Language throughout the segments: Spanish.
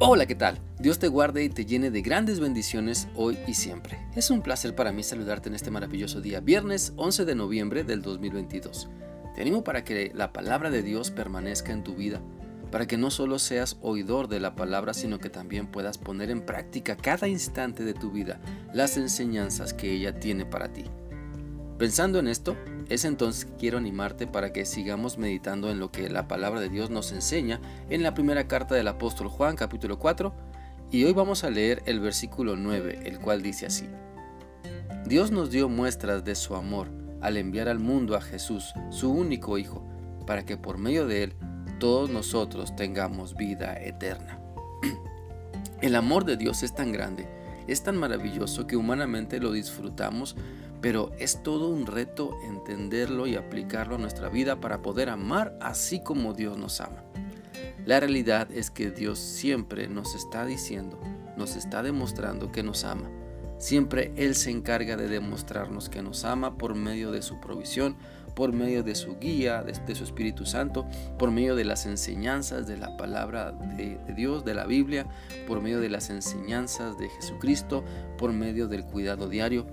Hola, ¿qué tal? Dios te guarde y te llene de grandes bendiciones hoy y siempre. Es un placer para mí saludarte en este maravilloso día, viernes 11 de noviembre del 2022. Te animo para que la palabra de Dios permanezca en tu vida, para que no solo seas oidor de la palabra, sino que también puedas poner en práctica cada instante de tu vida las enseñanzas que ella tiene para ti. Pensando en esto, es entonces que quiero animarte para que sigamos meditando en lo que la palabra de Dios nos enseña en la primera carta del apóstol Juan capítulo 4 y hoy vamos a leer el versículo 9, el cual dice así. Dios nos dio muestras de su amor al enviar al mundo a Jesús, su único Hijo, para que por medio de él todos nosotros tengamos vida eterna. El amor de Dios es tan grande, es tan maravilloso que humanamente lo disfrutamos pero es todo un reto entenderlo y aplicarlo a nuestra vida para poder amar así como Dios nos ama. La realidad es que Dios siempre nos está diciendo, nos está demostrando que nos ama. Siempre Él se encarga de demostrarnos que nos ama por medio de su provisión, por medio de su guía, de, su Espíritu Santo, por medio de las enseñanzas de la palabra de Dios, de la Biblia, por medio de las enseñanzas de Jesucristo, por medio del cuidado diario.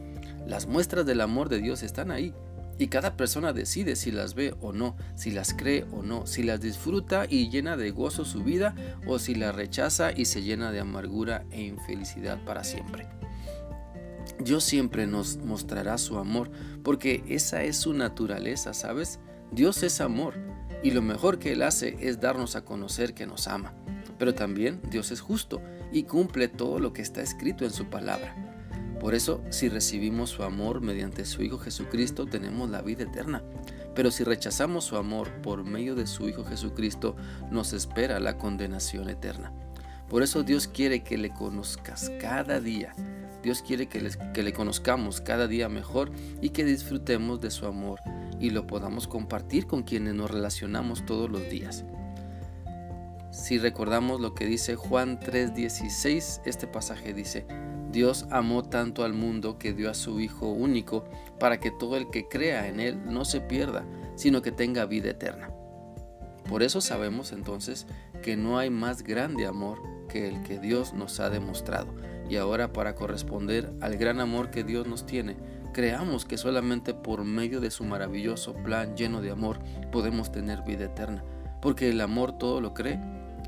Las muestras del amor de Dios están ahí y cada persona decide si las ve o no, si las cree o no, si las disfruta y llena de gozo su vida o si las rechaza y se llena de amargura e infelicidad para siempre. Dios siempre nos mostrará su amor porque esa es su naturaleza, ¿sabes? Dios es amor y lo mejor que Él hace es darnos a conocer que nos ama. Pero también Dios es justo y cumple todo lo que está escrito en su palabra. Por eso, si recibimos su amor mediante su Hijo Jesucristo, tenemos la vida eterna. Pero si rechazamos su amor por medio de su Hijo Jesucristo, nos espera la condenación eterna. Por eso Dios quiere que le conozcas cada día. Dios quiere que le, conozcamos cada día mejor y que disfrutemos de su amor y lo podamos compartir con quienes nos relacionamos todos los días. Si recordamos lo que dice Juan 3:16, este pasaje dice, Dios amó tanto al mundo que dio a su Hijo único para que todo el que crea en Él no se pierda, sino que tenga vida eterna. Por eso sabemos entonces que no hay más grande amor que el que Dios nos ha demostrado. Y ahora para corresponder al gran amor que Dios nos tiene, creamos que solamente por medio de su maravilloso plan lleno de amor podemos tener vida eterna, porque el amor todo lo cree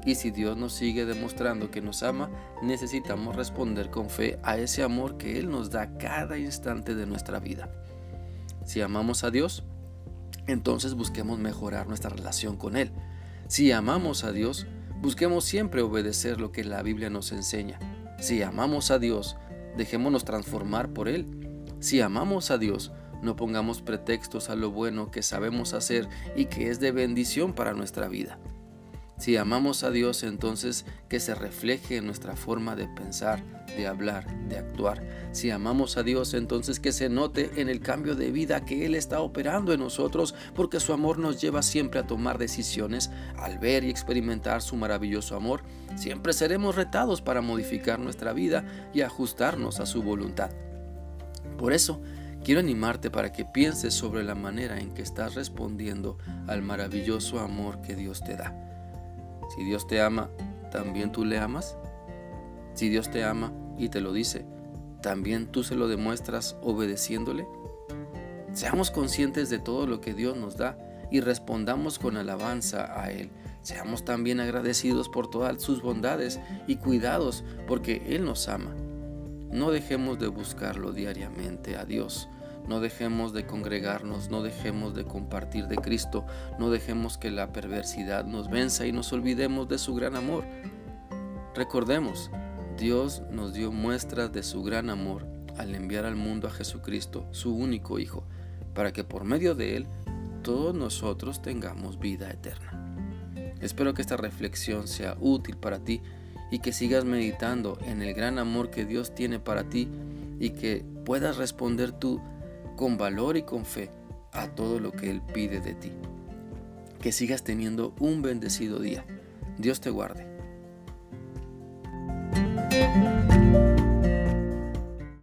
y si Dios nos sigue demostrando que nos ama, necesitamos responder con fe a ese amor que Él nos da cada instante de nuestra vida. Si amamos a Dios, entonces busquemos mejorar nuestra relación con Él. Si amamos a Dios, busquemos siempre obedecer lo que la Biblia nos enseña. Si amamos a Dios, dejémonos transformar por Él. Si amamos a Dios, no pongamos pretextos a lo bueno que sabemos hacer y que es de bendición para nuestra vida. Si amamos a Dios, entonces que se refleje en nuestra forma de pensar, de hablar, de actuar. Si amamos a Dios, entonces que se note en el cambio de vida que Él está operando en nosotros, porque su amor nos lleva siempre a tomar decisiones. Al ver y experimentar su maravilloso amor, siempre seremos retados para modificar nuestra vida y ajustarnos a su voluntad. Por eso, quiero animarte para que pienses sobre la manera en que estás respondiendo al maravilloso amor que Dios te da. Si Dios te ama, ¿también tú le amas? Si Dios te ama y te lo dice, ¿también tú se lo demuestras obedeciéndole? Seamos conscientes de todo lo que Dios nos da y respondamos con alabanza a Él. Seamos también agradecidos por todas sus bondades y cuidados porque Él nos ama. No dejemos de buscarlo diariamente a Dios no dejemos de congregarnos, no dejemos de compartir de Cristo, no dejemos que la perversidad nos venza y nos olvidemos de su gran amor. Recordemos, Dios nos dio muestras de su gran amor al enviar al mundo a Jesucristo, su único Hijo, para que por medio de Él todos nosotros tengamos vida eterna. Espero que esta reflexión sea útil para ti y que sigas meditando en el gran amor que Dios tiene para ti y que puedas responder tú con valor y con fe a todo lo que Él pide de ti. Que sigas teniendo un bendecido día. Dios te guarde.